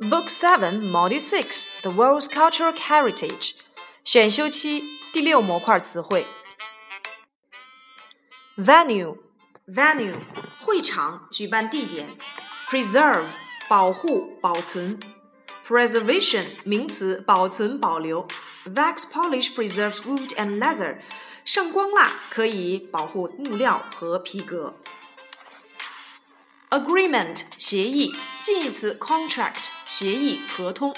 Book Seven, Module Six, The World's Cultural Heritage，选修期第六模块词汇。Venue, venue，会场，举办地点。Preserve，保护、保存。Preservation，名词，保存、保留。Wax polish preserves wood and leather，上光蜡可以保护木料和皮革。Agreement 协议，近义词 contract 协议合同。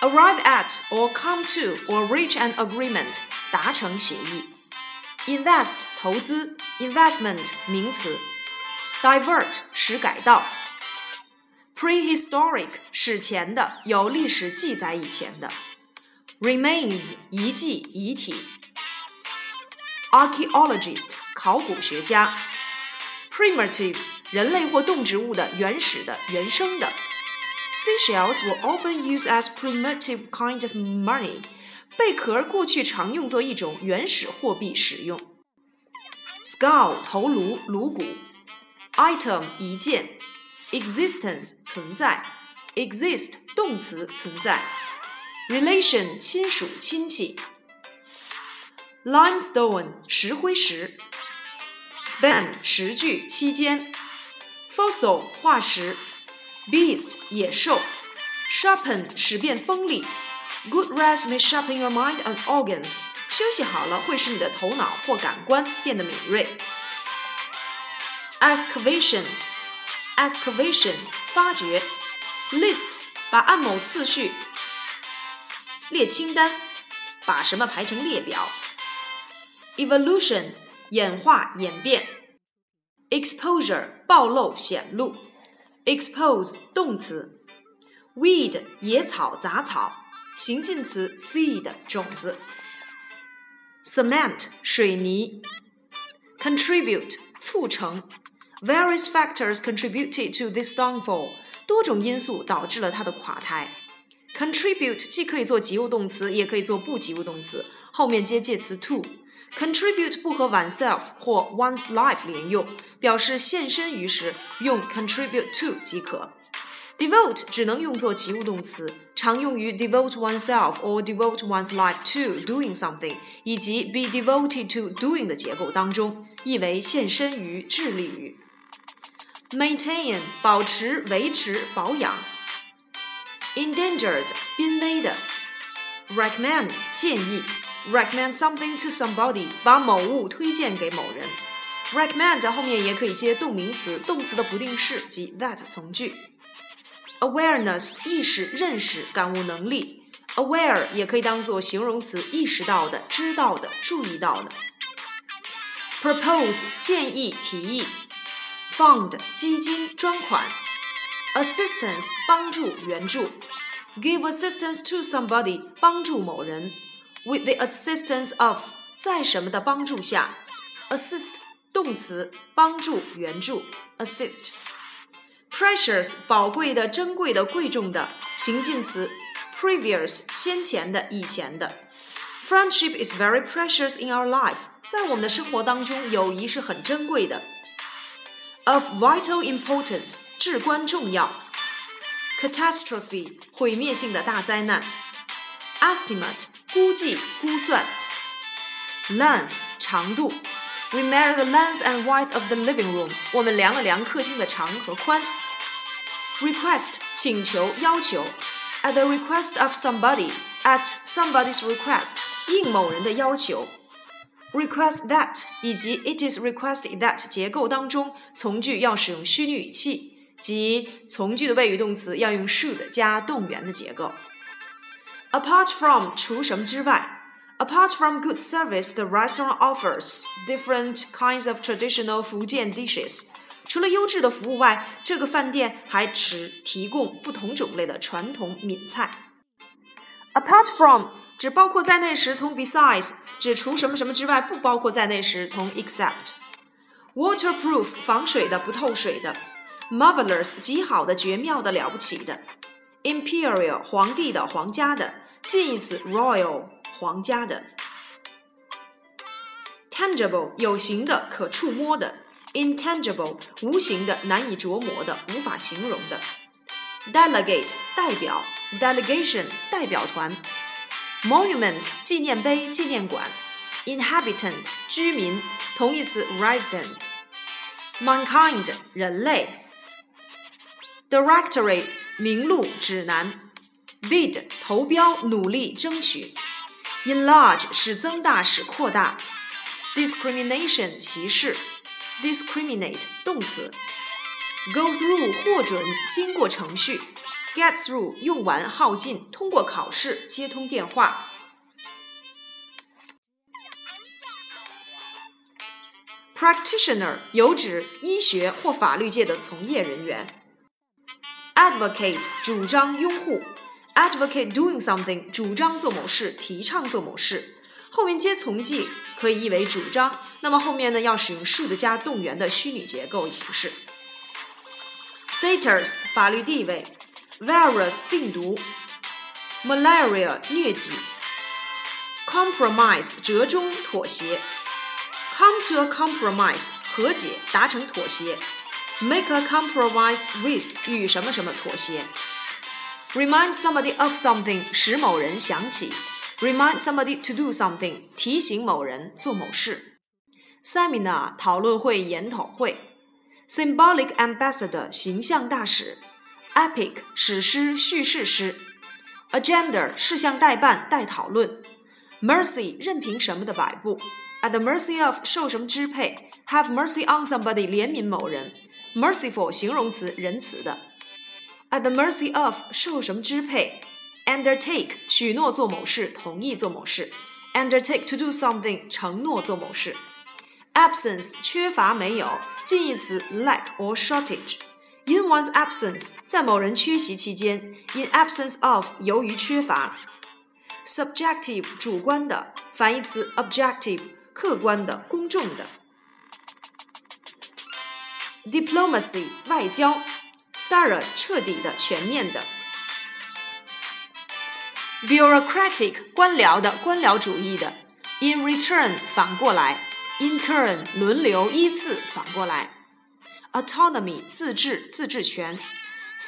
Arrive at or come to or reach an agreement 达成协议。Invest 投资，investment 名词。Divert 使改道。Prehistoric 史前的，有历史记载以前的。Remains 遗迹遗体。Archaeologist 考古学家。Primitive 人类或动植物的原始的、原生的。 Seashells were often used as primitive kind of money。贝壳过去常用作一种原始货币使用。Skull 头颅、颅骨。Item 一件。Existence 存在。Exist 动词存在。Relation 亲属亲戚。Limestone 石灰石。Span 时距期间。fossil 化石 ，beast 野兽，sharpen 使变锋利，good rest may sharpen your mind and organs。休息好了会使你的头脑或感官变得敏锐。excavation，excavation 发掘，list 把按某次序列清单，把什么排成列表。evolution 演化演变。exposure 暴露显露 ，expose 动词，weed 野草杂草，形近词 seed 种子，cement 水泥，contribute 促成，various factors contributed to this downfall 多种因素导致了它的垮台。contribute 既可以做及物动词，也可以做不及物动词，后面接介词 to。 Contribute 不和 oneself 或 one's life 连用，表示献身于时，用 contribute to 即可。Devote 只能用作及物动词，常用于 devote oneself or devote one's life to doing something，以及 be devoted to doing 的结构当中，意为献身于、致力于。Maintain 保持、维持、保养。Endangered 濒危的。Recommend 建议。 recommend something to somebody，把某物推荐给某人。recommend 后面也可以接动名词，动词的不定式及 that 从句。awareness 意识、认识、感悟能力。aware 也可以当做形容词，意识到的、知道的、注意到的。propose 建议、提议。fund 基金、专款。assistance 帮助、援助。give assistance to somebody 帮助某人。 with the assistance of，在什么的帮助下？assist 动词，帮助、援助，assist。precious 宝贵的、珍贵的、贵重的，形近词，previous 先前的、以前的。Friendship is very precious in our life，在我们的生活当中，友谊是很珍贵的。Of vital importance，至关重要。Catastrophe，毁灭性的大灾难。Estimate。 估计、估算。Length 长度。We measured the length and width of the living room。我们量了量客厅的长和宽。Request 请求、要求。At the request of somebody。At somebody's request。应某人的要求。Request that 以及 It is requested that 结构当中，从句要使用虚拟语气，即从句的谓语动词要用 should 加动员的结构。Apart from 除什么之外，Apart from good service, the restaurant offers different kinds of traditional Fujian dishes. 除了优质的服务外，这个饭店还只提供不同种类的传统闽菜。Apart from 指包括在内时同 besides 指除什么什么之外不包括在内时同 except。Waterproof 防水的不透水的。Marvelous 极好的绝妙的了不起的。 Imperial 皇帝的皇家的。近义词 royal 皇家的，tangible 有形的可触摸的，intangible 无形的难以琢磨的无法形容的 delegate 代表，delegation 代表团，monument 纪念碑、纪念馆，inhabitant 居民，同义词 resident，mankind 人类，directory 名录、指南，bid 投标、努力、争取，enlarge 使增大、使扩大，discrimination 歧视，discriminate 动词。Go through 获准，经过程序；get through 用完，耗尽，通过考试，接通电话。Practitioner 有指医学或法律界的从业人员。Advocate 主张、拥护；advocate doing something 主张做某事，提倡做某事。后面接从句可以译为主张，那么后面呢要使用 should 加动员的虚拟结构形式。Status 法律地位，virus 病毒，malaria 疟疾，compromise 折中妥协，come to a compromise 和解达成妥协，make a compromise with 与什么什么妥协，remind somebody of something 使某人想起，remind somebody to do something 提醒某人做某事，seminar 讨论会研讨会。symbolic ambassador 形象大使，epic 史诗叙事诗，agenda 事项待办待讨论，mercy 任凭什么的摆布 ，at the mercy of 受什么支配，have mercy on somebody 怜悯某人，merciful 形容词仁慈的，at the mercy of 受什么支配，undertake 许诺做某事同意做某事，undertake to do something 承诺做某事。absence 缺乏没有，近义词 lack or shortage。In one's absence 在某人缺席期间，in absence of 由于缺乏。subjective 主观的，反义词 objective 客观的、公众的。diplomacy 外交，thorough 彻底的、全面的。bureaucratic 官僚的、官僚主义的。in return 反过来。In turn，轮流依次反过来。Autonomy，自治、自治权。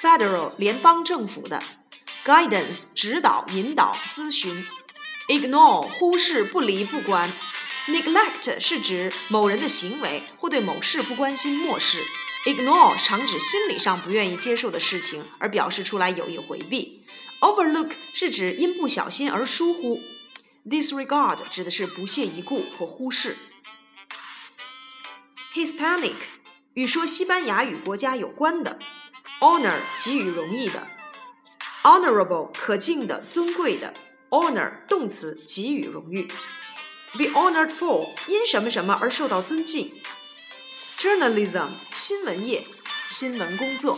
Federal，联邦政府的。Guidance，指导、引导、咨询。Ignore，忽视、不理、不管。Neglect 是指某人的行为或对某事不关心、漠视。Ignore 常指心理上不愿意接受的事情，而表示出来有意回避。Overlook 是指因不小心而疏忽。Disregard 指的是不屑一顾或忽视。Hispanic 与说西班牙语国家有关的，honor 给予荣誉的，honorable 可敬的、尊贵的，honor 动词给予荣誉，be honored for 因什么什么而受到尊敬，journalism 新闻业、新闻工作。